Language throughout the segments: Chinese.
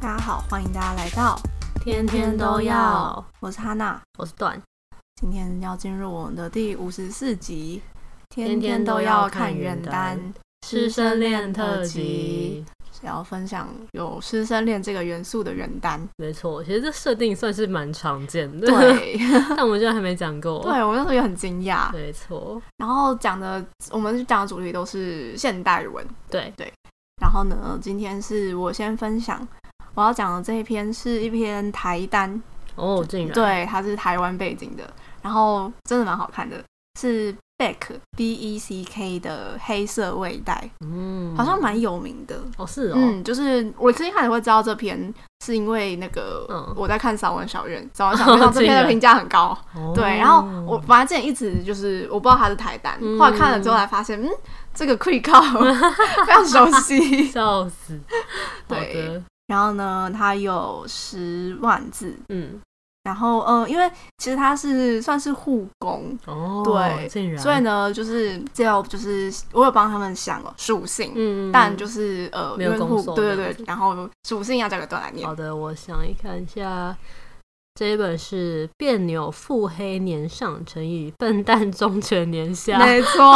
大家好，欢迎大家来到天天都要。我是哈娜，我是段。今天要进入我们的第五十四集，天天都要看原单师生恋特辑，是要分享有师生恋这个元素的原单。没错，其实这设定算是蛮常见的，对。但我们现在还没讲过，对我那时候也很惊讶。没错，然后讲的我们讲的主题都是现代文，对对。然后呢，今天是我先分享。我要讲的这一篇是一篇台单。哦，竟然。对，它是台湾背景的，然后真的蛮好看的，是 Beck B E C K 的黑色味袋，嗯，好像蛮有名的。哦，是哦，嗯，就是我最近开始会知道这篇，是因为那个我在看扫文小院，扫文小院这篇的评价很高，哦、对，然后我反正之前一直就是我不知道它是台单，嗯、后来看了之后才发现，嗯，这个可以靠非常熟悉，笑死，对。然后呢，它有十万字，嗯，然后呃，因为其实他是算是护工哦，对，所以呢，就是这要就是我有帮他们想了属性，嗯，但就是呃，没有护工，对对对，然后属性要交给段来念。好的，我想一看一下。这一本是别扭腹黑年上，乘以笨蛋忠犬年下。没 错，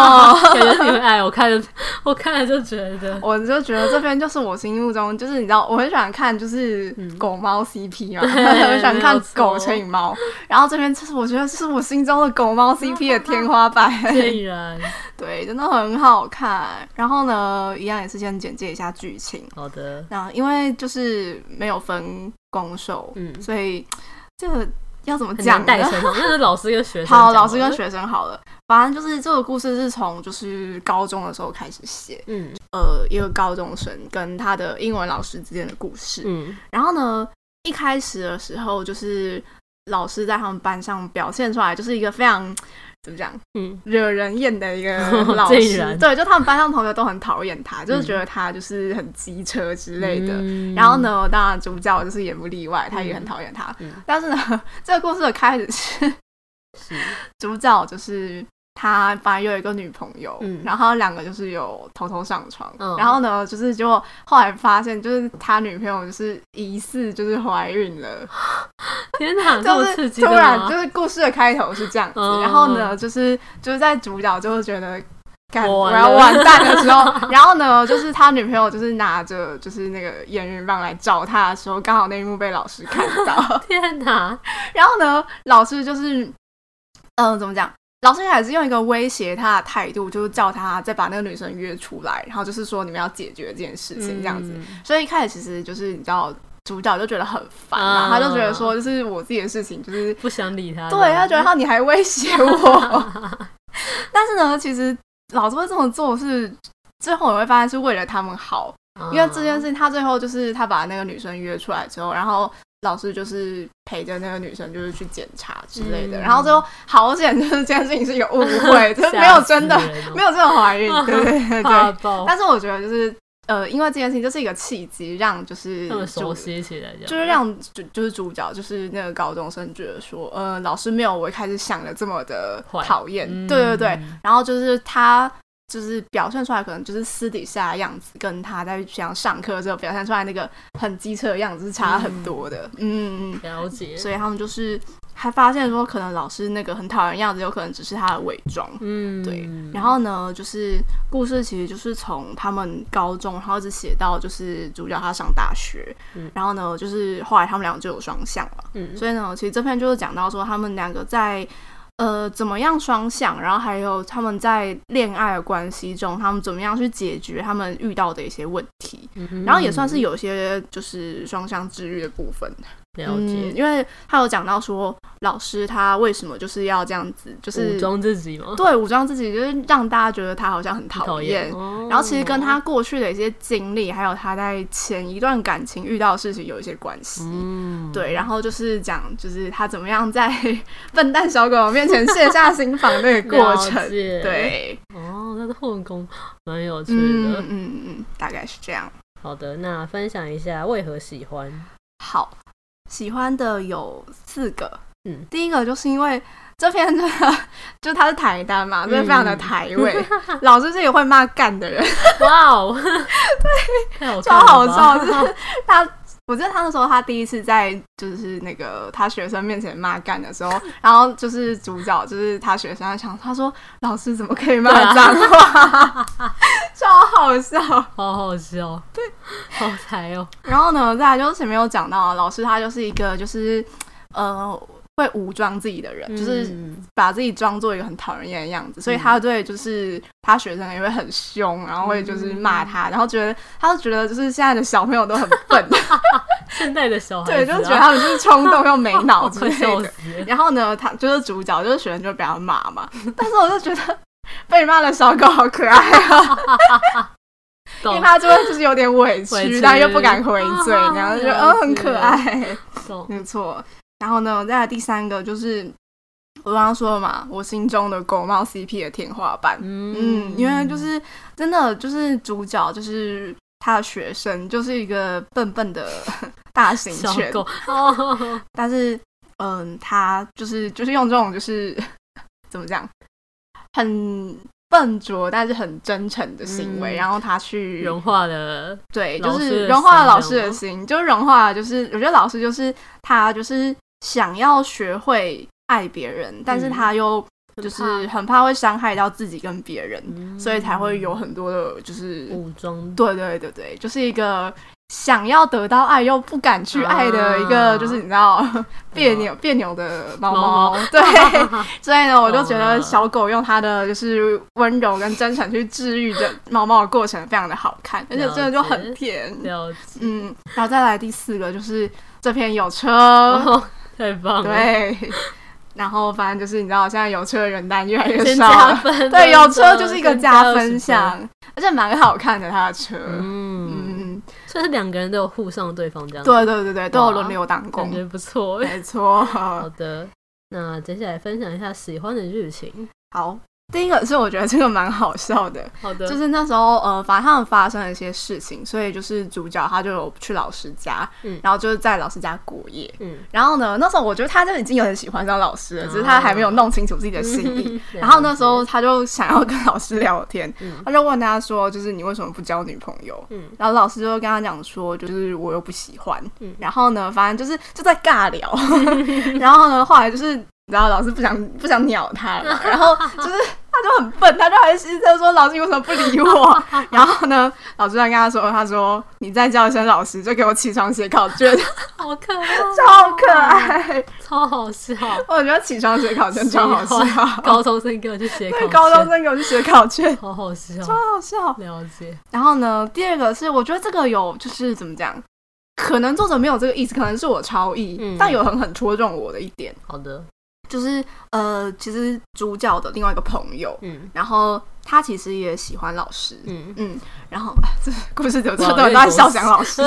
感觉你会爱。我看着，我看了就觉得，我就觉得这边就是我心目中，就是你知道，我很喜欢看就是狗猫 CP 嘛，嗯、很喜欢看狗乘以猫。然后这边就是我觉得是我心中的狗猫 CP 的天花板。竟然，对，真的很好看。然后呢，一样也是先简介一下剧情。好的。那因为就是没有分攻受，嗯，所以。这个要怎么讲呢？那是老师跟学生。好，老师跟学生好了。反正就是这个故事是从就是高中的时候开始写，嗯，呃，一个高中生跟他的英文老师之间的故事。嗯，然后呢，一开始的时候就是老师在他们班上表现出来就是一个非常。怎么讲？嗯，惹人厌的一个 老师，哦、对，就他们班上同学都很讨厌他，嗯、就是觉得他就是很机车之类的。嗯、然后呢，当然主角就是也不例外，他也很讨厌他。嗯、但是呢，这个故事的开始是，是 主角就是。他本来有一个女朋友，嗯、然后两个就是有偷偷上床，嗯、然后呢，就是结果后来发现，就是他女朋友就是疑似就是怀孕了。天哪，这么刺激！突然就是故事的开头是这样子，嗯、然后呢，就是就是在主角就会觉得，我要完蛋的时候，然后呢，就是他女朋友就是拿着就是那个验孕棒来找他的时候，刚好那一幕被老师看到。天哪！然后呢，老师就是嗯、呃，怎么讲？老师还是用一个威胁他的态度，就是叫他再把那个女生约出来，然后就是说你们要解决这件事情这样子。嗯、所以一开始其实就是你知道，主角就觉得很烦嘛，嗯、他就觉得说就是我自己的事情，就是不想理他。对，他觉得他你还威胁我。但是呢，其实老师会这么做是最后你会发现是为了他们好，嗯、因为这件事情他最后就是他把那个女生约出来之后，然后。老师就是陪着那个女生，就是去检查之类的，嗯、然后最后好险，就是这件事情是一个误会，就是没有真的没有这种怀孕，对 对对。对。但是我觉得就是呃，因为这件事情就是一个契机，让就是熟悉起来，就是让就就是主角就是那个高中生觉得说，呃，老师没有我一开始想的这么的讨厌，嗯、对对对，然后就是他。就是表现出来，可能就是私底下的样子，跟他在平常上课的时候表现出来那个很机车的样子是差很多的。嗯，了解。所以他们就是还发现说，可能老师那个很讨人样子，有可能只是他的伪装。嗯，对。然后呢，就是故事其实就是从他们高中，然后一直写到就是主角他上大学。嗯，然后呢，就是后来他们两个就有双向了。嗯，所以呢，其实这篇就是讲到说他们两个在。呃，怎么样双向？然后还有他们在恋爱的关系中，他们怎么样去解决他们遇到的一些问题？嗯，然后也算是有些就是双向治愈的部分。了解，嗯，因为他有讲到说，老师他为什么就是要这样子，就是武装自己吗？对，武装自己就是让大家觉得他好像很讨厌。哦，然后其实跟他过去的一些经历，还有他在前一段感情遇到的事情有一些关系。嗯，对，然后就是讲，就是他怎么样在笨蛋小狗面前卸下心防那个过程。对，哦，那是后宫 蛮有趣的。嗯嗯嗯，大概是这样。好的，那分享一下为何喜欢？好。喜欢的有四个，嗯，第一个就是因为这篇真的 就他是台单嘛，所以非常的台味。嗯、老师是一个会骂干的人，哇哦，对，超好笑，就是他我记得他那时候，他第一次在就是那个他学生面前骂干的时候，然后就是主角就是他学生，他想他说老师怎么可以骂脏话，超好笑，好好笑，对，好才哦。然后呢，再来就是前面有讲到，老师他就是一个就是呃。会武装自己的人，嗯、就是把自己装作一个很讨人厌的样子，嗯、所以他对就是他学生也会很凶，然后会就是骂他，嗯、然后觉得他就觉得就是现在的小朋友都很笨，现在的小孩、啊、对，就是觉得他们就是冲动又没脑 子。然后呢，他就是主角，就是学生就被他骂嘛，但是我就觉得被骂的小狗好可爱啊，懂。因为他就会就是有点委屈，但又不敢回嘴，然后就觉得嗯很可爱，没错。然后呢，再来第三个就是我刚刚说了嘛，我心中的狗猫 CP 的天花板。嗯，嗯，因为就是真的就是主角就是他的学生就是一个笨笨的 大型犬，狗但是嗯，他就是就是用这种就是 怎么讲，很笨拙但是很真诚的行为，嗯、然后他去 融化了，对，就是融化了老师的心，就是融化了，就是我觉得老师就是他就是。想要学会爱别人，但是他又就是很怕会伤害到自己跟别人，嗯、所以才会有很多的，就是武装。对对对对，就是一个想要得到爱又不敢去爱的一个，啊、就是你知道 别扭别扭的猫猫。对，所以呢，我就觉得小狗用它的就是温柔跟真诚去治愈的猫猫的过程非常的好看，而且真的就很甜。了解。嗯，然后再来第四个就是这篇有车。哦太棒了！对，然后反正就是你知道，现在有车的人单越来越少了。对，有车就是一个加分项，而且蛮好看的他的车。嗯嗯，所以是两个人都有护送对方这样。对对对对，都有轮流当工，感觉不错。没错。好的，那接下来分享一下喜欢的剧情。好。第一个是我觉得这个蛮好笑的，好的，就是那时候呃，反正他们发生了一些事情，所以就是主角他就有去老师家，嗯，然后就是在老师家过夜，嗯，然后呢，那时候我觉得他就已经有点喜欢上老师了，只是他还没有弄清楚自己的心意。然后那时候他就想要跟老师聊天，他就问他说，就是你为什么不交女朋友？嗯，然后老师就跟他讲说，就是我又不喜欢，嗯，然后呢，反正就是就在尬聊，然后呢，后来就是。然后老师不想 不想鸟他了，然后就是他就很笨，他就还是在说老师你为什么不理我？然后呢，老师在跟他说，他说你再叫一声老师，就给我起床写考卷，好可爱，超可爱，超好笑。我觉得起床写考卷超好笑，高中生给我去写考卷，高中生给我去写考卷，好好笑，超好笑。了解。然后呢，第二个是我觉得这个有就是怎么讲，可能作者没有这个意思，可能是我超意，嗯、但有狠狠戳中我的一点。好的。就是呃，其实主角的另外一个朋友，嗯，然后他其实也喜欢老师，嗯。嗯，然后这故事就这段在笑想老师，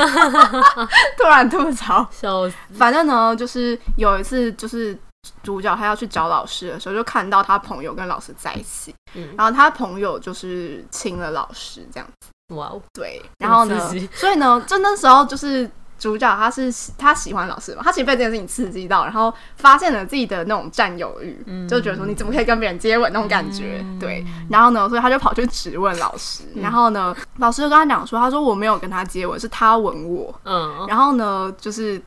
突然吐槽，笑死。反正呢，就是有一次，就是主角他要去找老师的时候，就看到他朋友跟老师在一起，嗯，然后他朋友就是亲了老师这样子，哇哦，对，然后呢，所以呢，就那时候就是。主角他是他喜欢老师嘛，他其实被这件事情刺激到，然后发现了自己的那种占有欲，嗯、就觉得说你怎么可以跟别人接吻那种感觉，嗯、对。然后呢，所以他就跑去质问老师，嗯、然后呢，老师就跟他讲说，他说我没有跟他接吻，是他吻我。嗯。然后呢，就是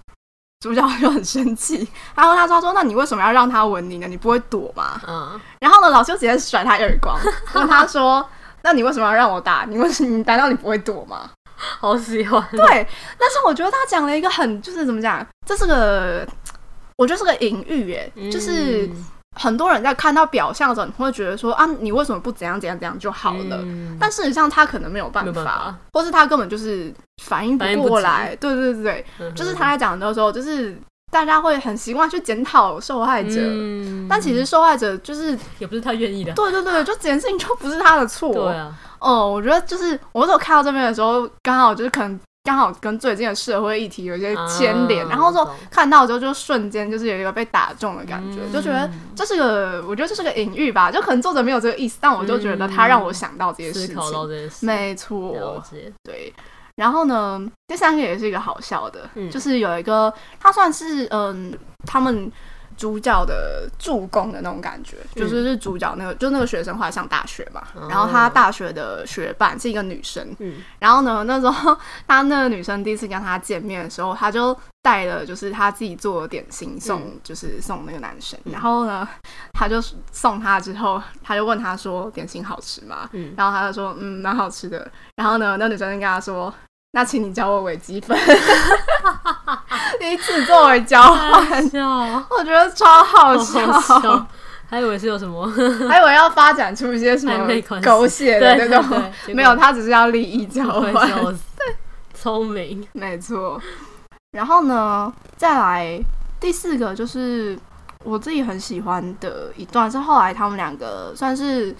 主角就很生气，然后他说他说那你为什么要让他吻你呢？你不会躲吗？嗯。然后呢，老师就直接甩他一耳光，问他说那你为什么要让我打？你为什么？你难道你不会躲吗？好喜欢，对，但是我觉得他讲了一个很，就是怎么讲，这是个，我觉得是个隐喻，耶，嗯、就是很多人在看到表象的时候，你会觉得说啊，你为什么不怎样怎样怎样就好了？嗯、但事实上他可能没有办法，或是他根本就是反应不过来，对对对对，嗯、就是他在讲的时候，就是大家会很习惯去检讨受害者，嗯、但其实受害者就是也不是他愿意的，对对对，就这件事情就不是他的错，对啊。哦，我觉得就是我那时候看到这边的时候，刚好就是可能刚好跟最近的社会议题有一些牵连，啊、然后说看到之后就瞬间就是有一个被打中的感觉，嗯、就觉得这是个，我觉得这是个隐喻吧，就可能作者没有这个意思，但我就觉得他让我想到这些事情，嗯、没错，了解，对。然后呢，第三个也是一个好笑的，嗯、就是有一个他算是嗯，他们主角的助攻的那种感觉，嗯、就是是主角那个，就那个学生后来上大学嘛，嗯、然后他大学的学伴是一个女生，嗯，然后呢，那时候他那个女生第一次跟他见面的时候，他就带了就是他自己做的点心送，嗯、就是送那个男生，然后呢，他就送他之后，他就问他说点心好吃吗？嗯，然后他就说嗯蛮好吃的，然后呢，那女生就跟他说。那请你教我微积分，第一次作为交换，我觉得超好笑，好笑，还以为是有什么，还以为要发展出一些什么狗血的那种，没有，他只是要利益交换，对，聪明，没错。然后呢，再来第四个就是我自己很喜欢的一段，是后来他们两个算是。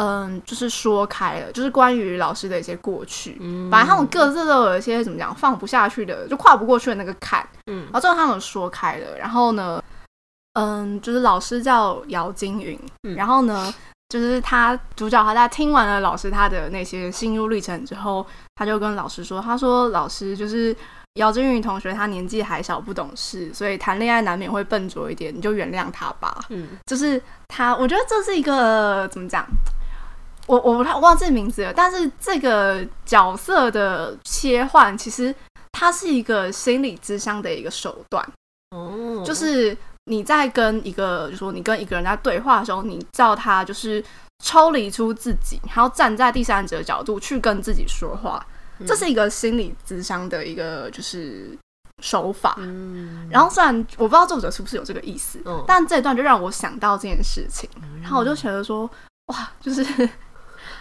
嗯，就是说开了，就是关于老师的一些过去，嗯，反正他们各自都有一些怎么讲放不下去的，就跨不过去的那个坎，嗯，然后最后他们说开了，然后呢，嗯，就是老师叫姚金云，嗯，然后呢，就是他主角他在听完了老师他的那些心路历程之后，他就跟老师说，他说老师就是姚金云同学，他年纪还小不懂事，所以谈恋爱难免会笨拙一点，你就原谅他吧，嗯，就是他，我觉得这是一个怎么讲？我我不太忘记名字了，但是这个角色的切换，其实它是一个心理智商的一个手段。哦，就是你在跟一个，就是说你跟一个人在对话的时候，你叫他就是抽离出自己，然后站在第三者的角度去跟自己说话，这是一个心理智商的一个就是手法。嗯，然后虽然我不知道作者是不是有这个意思，嗯，但这一段就让我想到这件事情，然后我就觉得说，哇，就是。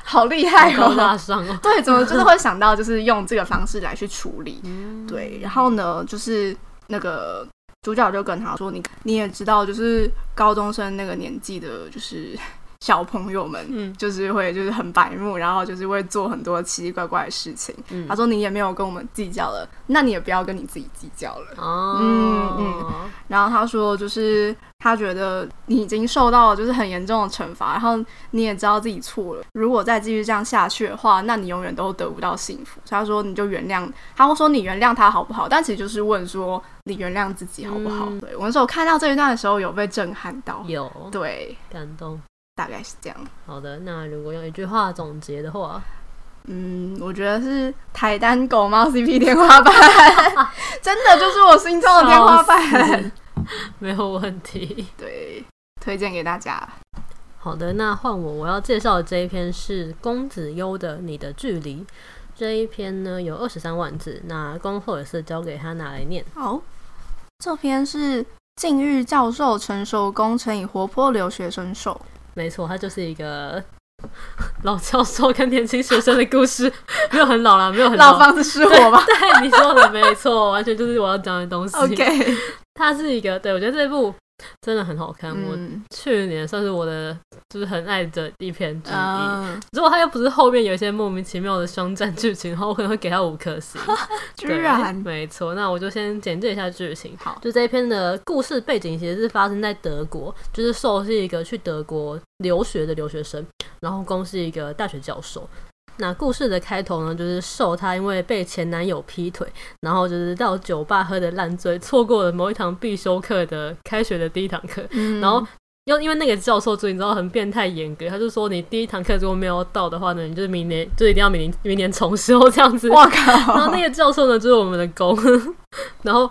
好厉害哦！大伤哦！对，怎么就是会想到就是用这个方式来去处理？嗯、对，然后呢，就是那个主角就跟他说：“你你也知道，就是高中生那个年纪的，就是。”小朋友们，嗯，就是会就是很白目，然后就是会做很多奇奇怪怪的事情。嗯，他说你也没有跟我们计较了，那你也不要跟你自己计较了。哦，嗯嗯。然后他说，就是他觉得你已经受到了就是很严重的惩罚，然后你也知道自己错了。如果再继续这样下去的话，那你永远都得不到幸福。所以他说你就原谅，他会说你原谅他好不好？但其实就是问说你原谅自己好不好？嗯、对，我那时候看到这一段的时候有被震撼到，有对感动。大概是这样。好的，那如果用一句话总结的话，嗯，我觉得是台单狗猫 CP 天花板，真的就是我心中的天花板，没有问题。对，推荐给大家。好的，那换我，我要介绍的这一篇是公子优的《你的距离》。这一篇呢有二十三万字，那恭贺也是交给他拿来念。好，这篇是近日教授成熟工乘以活泼留学生受。没错，他就是一个老教授跟年轻学生的故事，没有很老了，没有很老。老房子失火吧？对，你说的没错，完全就是我要讲的东西。OK，他是一个，对，我觉得这部。真的很好看，嗯、我去年算是我的就是很爱的一篇之一。嗯、如果他又不是后面有一些莫名其妙的双战剧情，然后我可能会给他五颗星。居然没错，那我就先简介一下剧情。好，就这一篇的故事背景其实是发生在德国，就是受是一个去德国留学的留学生，然后攻是一个大学教授。那故事的开头呢，就是受她因为被前男友劈腿，然后就是到酒吧喝的烂醉，错过了某一堂必修课的开学的第一堂课，嗯、然后又因为那个教授，就你知道很变态严格，他就说你第一堂课如果没有到的话呢，你就是明年就一定要明年明年重修这样子。哇靠！然后那个教授呢，就是我们的攻，然后。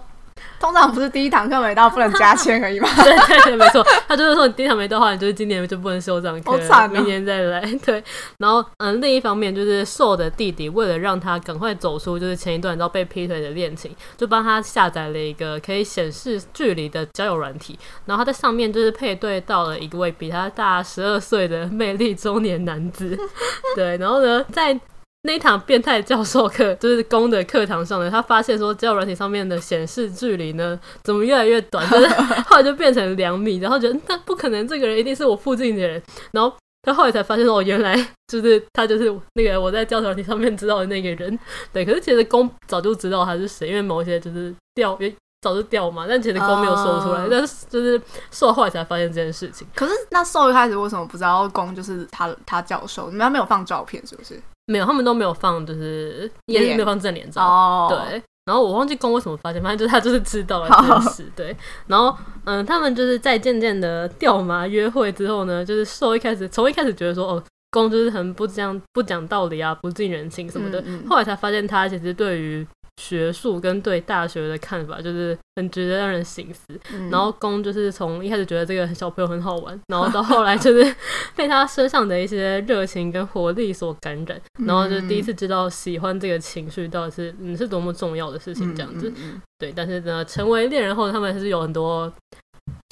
通常不是第一堂课没到不能加签而已吗？对对对，没错。他就是说你第一堂没到的话，你就是今年就不能修这堂课，好惨哦，明年再来。对，然后嗯，另一方面就是瘦的弟弟为了让他赶快走出就是前一段你知道被劈腿的恋情，就帮他下载了一个可以显示距离的交友软体，然后他在上面就是配对到了一位比他大十二岁的魅力中年男子。对，然后呢，在那一堂变态教授课就是公的课堂上呢，他发现说交友软体上面的显示距离呢，怎么越来越短，就是 后来就变成两米，然后觉得那不可能，这个人一定是我附近的人，然后他后来才发现说，哦，原来就是他就是那个我在交友软体上面知道的那个人，对，可是其实公早就知道他是谁，因为某些就是调也早就掉嘛，但其实公没有说出来，uh、但是就是受后来才发现这件事情。可是那受一开始为什么不知道公就是他他教授？你们没有放照片是不是？没有，他们都没有放，就是也没有放正脸照。Oh. 对，然后我忘记公为什么发现，反正就是他就是知道了这件事，对。然后嗯，他们就是在渐渐的掉麻约会之后呢，就是受一开始从一开始觉得说哦。公就是很不讲不讲道理啊，不近人情什么的。嗯嗯、后来才发现，他其实对于学术跟对大学的看法，就是很值得让人醒思。嗯、然后公就是从一开始觉得这个小朋友很好玩，然后到后来就是 被他身上的一些热情跟活力所感染，然后就第一次知道喜欢这个情绪到底是嗯是多么重要的事情这样子。对，但是呢，成为恋人后，他们还是有很多。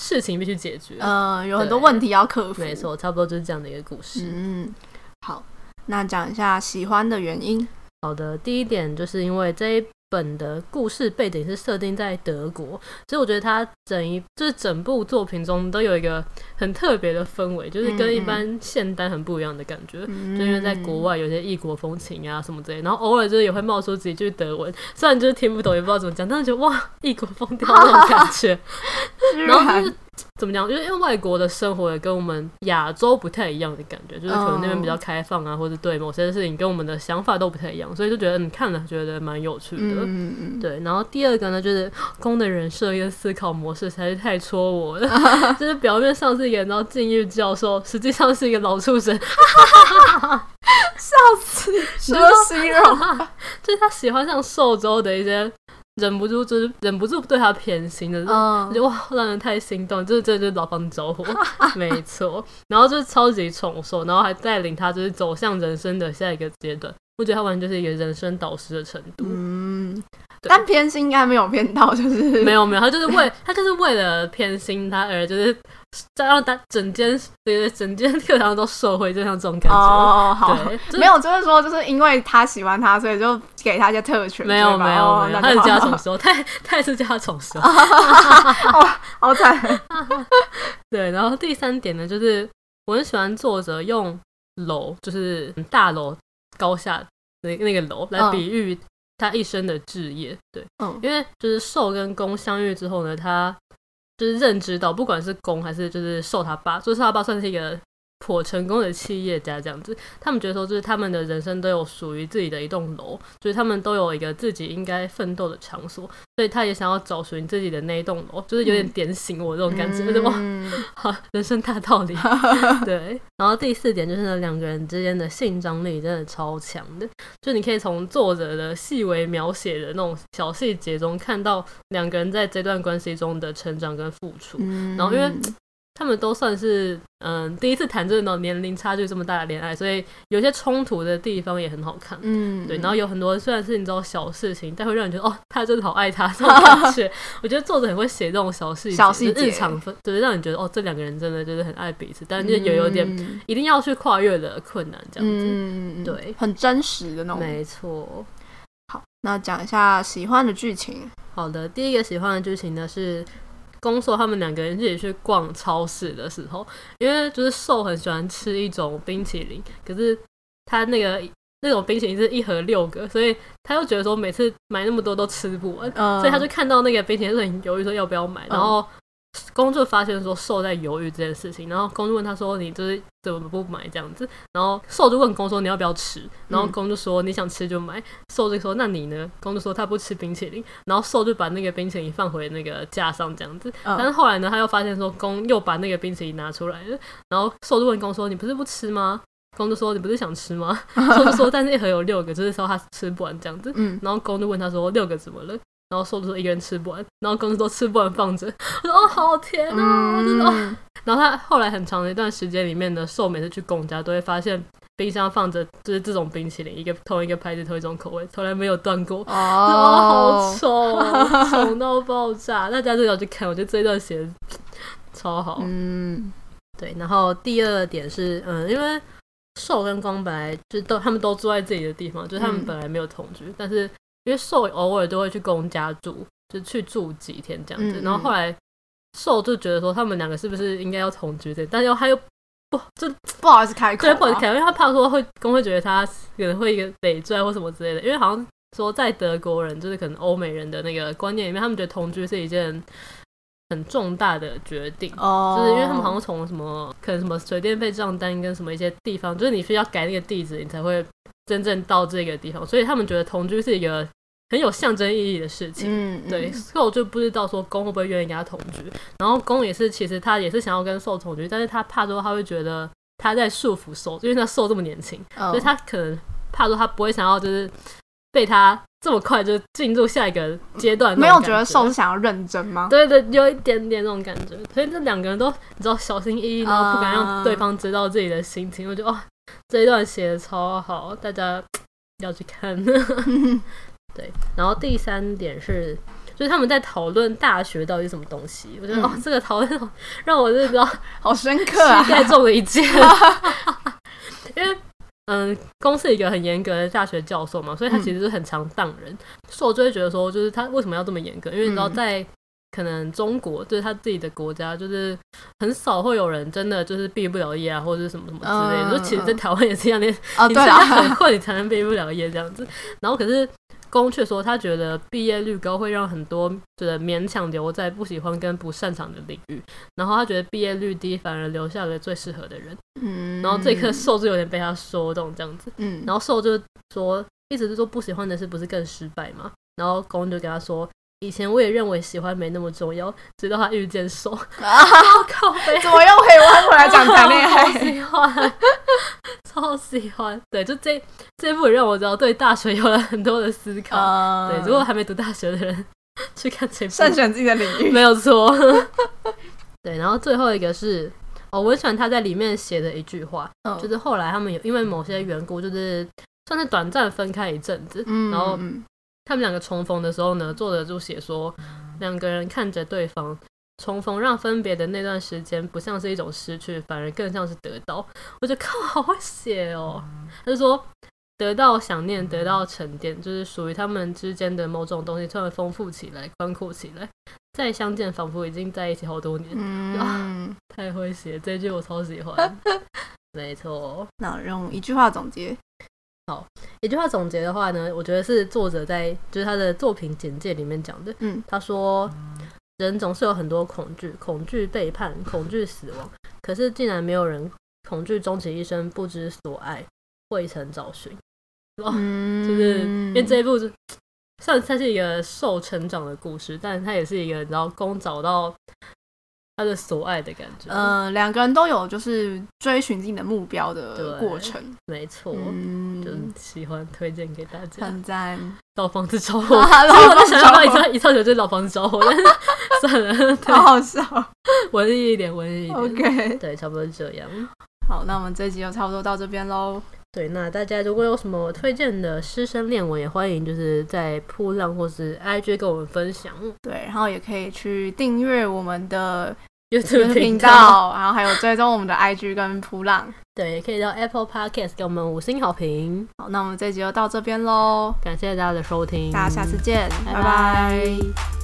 事情必须解决，嗯，有很多问题要克服。没错，差不多就是这样的一个故事。嗯，好，那讲一下喜欢的原因。好的，第一点就是因为这一本的故事背景是设定在德国，所以我觉得它整一就是整部作品中都有一个很特别的氛围，就是跟一般现代很不一样的感觉。嗯、就因为在国外有些异国风情啊什么之类，然后偶尔就是也会冒出几句德文，虽然就是听不懂也不知道怎么讲，但是觉得哇，异国风调那种感觉。然后就是。怎么讲？就是因为外国的生活也跟我们亚洲不太一样的感觉，就是可能那边比较开放啊，oh. 或者对某些事情跟我们的想法都不太一样，所以就觉得你看了觉得蛮有趣的。嗯嗯对。然后第二个呢，就是攻的人设跟思考模式实在是太戳我了，就是表面上是演到禁欲教授，实际上是一个老畜生，笑死！什么形容？就是他喜欢上寿州的一些。忍不住，就是忍不住对他偏心的，嗯、就哇，让人太心动，就是这就是老房子着火，没错。然后就是超级宠受，然后还带领他就是走向人生的下一个阶段。我觉得他完全就是一个人生导师的程度。嗯，对但偏心应该没有偏到，就是没有没有，他就是为 他就是为了偏心他而就是再让他整间对对整间课堂都受贿，就像这种感觉。哦，好，没有，就是说就是因为他喜欢他，所以就给他一些特权。没有没有没有，他是叫他宠收，他他也是叫他宠收。好惨。对，然后第三点呢，就是我很喜欢作者用楼，就是大楼。高下那那个楼来比喻他一生的志业，对，嗯，因为就是受跟攻相遇之后呢，他就是认知到，不管是攻还是就是受他爸，就是他爸算是一个。颇成功的企业家这样子，他们觉得说，就是他们的人生都有属于自己的一栋楼，就是他们都有一个自己应该奋斗的场所，所以他也想要找属于自己的那一栋楼，就是有点点醒我这种感觉，就是哇，好，人生大道理。对，然后第四点就是呢，两个人之间的性张力真的超强的，就你可以从作者的细微描写的那种小细节中，看到两个人在这段关系中的成长跟付出，然后因为。他们都算是嗯第一次谈这种年龄差距这么大的恋爱，所以有些冲突的地方也很好看。嗯，对，然后有很多虽然是你知道小事情，但会让你觉得哦，他真的好爱他这种 感觉。我觉得作者很会写这种小事情、小细节、日常分，就是，让你觉得哦，这两个人真的就是很爱彼此，但是也有有点一定要去跨越的困难这样子。嗯，对，很真实的那种。没错。好，那讲一下喜欢的剧情。好的，第一个喜欢的剧情呢是。攻受他们两个人一起去逛超市的时候，因为就是受很喜欢吃一种冰淇淋，可是他那个那种冰淇淋是一盒六个，所以他又觉得说每次买那么多都吃不完，嗯、所以他就看到那个冰淇淋就很犹豫说要不要买，然后。攻就发现说受在犹豫这件事情，然后公就问他说：“你就是怎么不买这样子？”然后受就问公说：“你要不要吃？”然后公就说：“你想吃就买。”受就说：“那你呢？”公就说：“他不吃冰淇淋。”然后受就把那个冰淇淋放回那个架上这样子。但是后来呢，他又发现说公又把那个冰淇淋拿出来了，然后受就问公说：“你不是不吃吗？”公就说：“你不是想吃吗？” 受就说：“但是一盒有六个，就是说他吃不完这样子。”然后公就问他说：“六个怎么了？”然后受就说一个人吃不完，然后公司都吃不完放着。我说哦，好甜啊！我真的。然后他后来很长的一段时间里面呢，瘦每次去公家都会发现冰箱放着就是这种冰淇淋，一个同一个牌子同一种口味，从来没有断过。哦，好丑，丑到爆炸！大家都要去看，我觉得这一段写的超好。嗯，对。然后第二点是，嗯，因为瘦跟光本来就都他们都住在自己的地方，就是他们本来没有同居，嗯、但是。因为受偶尔都会去公家住，就去住几天这样子。嗯、然后后来受就觉得说，他们两个是不是应该要同居的？但是他又不就不好意思开口、啊，对，不好意思开口，因为他怕说会公会觉得他可能会一个累赘或什么之类的。因为好像说在德国人就是可能欧美人的那个观念里面，他们觉得同居是一件很重大的决定，哦、就是因为他们好像从什么可能什么水电费账单跟什么一些地方，就是你需要改那个地址，你才会。真正到这个地方，所以他们觉得同居是一个很有象征意义的事情。嗯，对，所以我就不知道说公会不会愿意跟他同居。然后公也是，其实他也是想要跟受同居，但是他怕说他会觉得他在束缚受，因为他受这么年轻，哦、所以他可能怕说他不会想要就是被他这么快就进入下一个阶段。没有觉得受是想要认真吗？对对，有一点点那种感觉。所以这两个人都你知道小心翼翼，然后不敢让对方知道自己的心情。我觉得哦，这一段写的超好，大家要去看。对，然后第三点是，就是他们在讨论大学到底是什么东西。我觉得、嗯、哦，这个讨论让我就知道好深刻啊，膝盖中了一箭。因为嗯，公是一个很严格的大学教授嘛，所以他其实是很常当人。所以我就会觉得说，就是他为什么要这么严格？因为你知道在。嗯可能中国就是他自己的国家，就是很少会有人真的就是毕不了业啊，或者是什么什么之类的。就、嗯、其实，在台湾也是一样的，哦、你是要很困你才能毕不了业这样子。然后，可是攻却说，他觉得毕业率高会让很多觉得勉强留在不喜欢跟不擅长的领域。然后他觉得毕业率低反而留下了最适合的人。嗯。然后这一刻受就有点被他说动这样子。嗯。然后受就说，一直是说不喜欢的事不是更失败吗？然后公就跟他说。以前我也认为喜欢没那么重要，直到他遇见受啊，靠北，怎么又可以弯回来讲谈恋爱？喜欢，超喜欢。对，就这这部让我知道对大学有了很多的思考。Uh, 对，如果还没读大学的人去看这部，善选自己的领域，没有错。对，然后最后一个是哦，我很喜欢他在里面写的一句话，uh, 就是后来他们有因为某些缘故，就是算是短暂分开一阵子，嗯、然后。他们两个重逢的时候呢，作者就写说，两个人看着对方重逢，让分别的那段时间不像是一种失去，反而更像是得到。我觉得靠，好会写哦。他就说，得到想念，得到沉淀，就是属于他们之间的某种东西突然丰富起来，宽阔起来。再相见，仿佛已经在一起好多年。嗯，啊、太会写，这句我超喜欢。没错，那用一句话总结。好，一句话总结的话呢，我觉得是作者在就是他的作品简介里面讲的。嗯，他说，人总是有很多恐惧，恐惧背叛，恐惧死亡。可是竟然没有人恐惧终其一生不知所爱，未曾找寻。哦，就是因为这一部是算它是一个受成长的故事，但它也是一个然后攻找到。他的所爱的感觉，呃，两个人都有就是追寻自己的目标的过程，没错，嗯，就喜欢推荐给大家，很赞。老房子着火，我在想要一套一套就老房子着火，但是 算了，好好笑，文艺一点，文艺一点，OK，对，差不多是这样。好，那我们这集就差不多到这边喽。对，那大家如果有什么推荐的师生恋文，也欢迎就是在噗浪或是 IG 跟我们分享。对，然后也可以去订阅我们的 YouTube 频道，然后还有追踪我们的 IG 跟噗浪。对，也可以到 Apple Podcast 给我们五星好评。好，那我们这集就到这边喽，感谢大家的收听，大家下次见，拜拜。拜拜。